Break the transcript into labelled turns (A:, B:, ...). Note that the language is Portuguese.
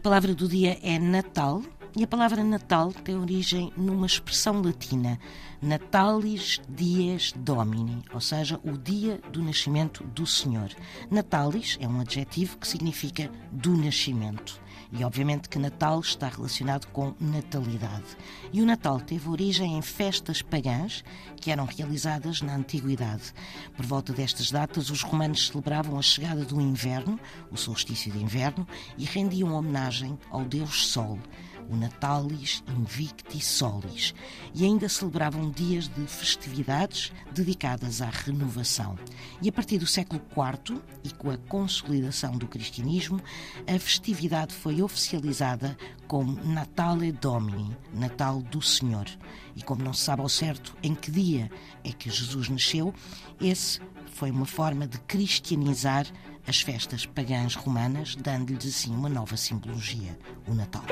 A: palavra do dia é Natal e a palavra Natal tem origem numa expressão latina, Natalis Dies Domini, ou seja, o dia do nascimento do Senhor. Natalis é um adjetivo que significa do nascimento. E obviamente que Natal está relacionado com natalidade. E o Natal teve origem em festas pagãs que eram realizadas na antiguidade. Por volta destas datas, os romanos celebravam a chegada do inverno, o solstício de inverno, e rendiam homenagem ao deus Sol o Natalis Invicti Solis, e ainda celebravam dias de festividades dedicadas à renovação. E a partir do século IV, e com a consolidação do cristianismo, a festividade foi oficializada como Natale Domini, Natal do Senhor. E como não se sabe ao certo em que dia é que Jesus nasceu, esse foi uma forma de cristianizar as festas pagãs romanas, dando-lhes assim uma nova simbologia, o Natal.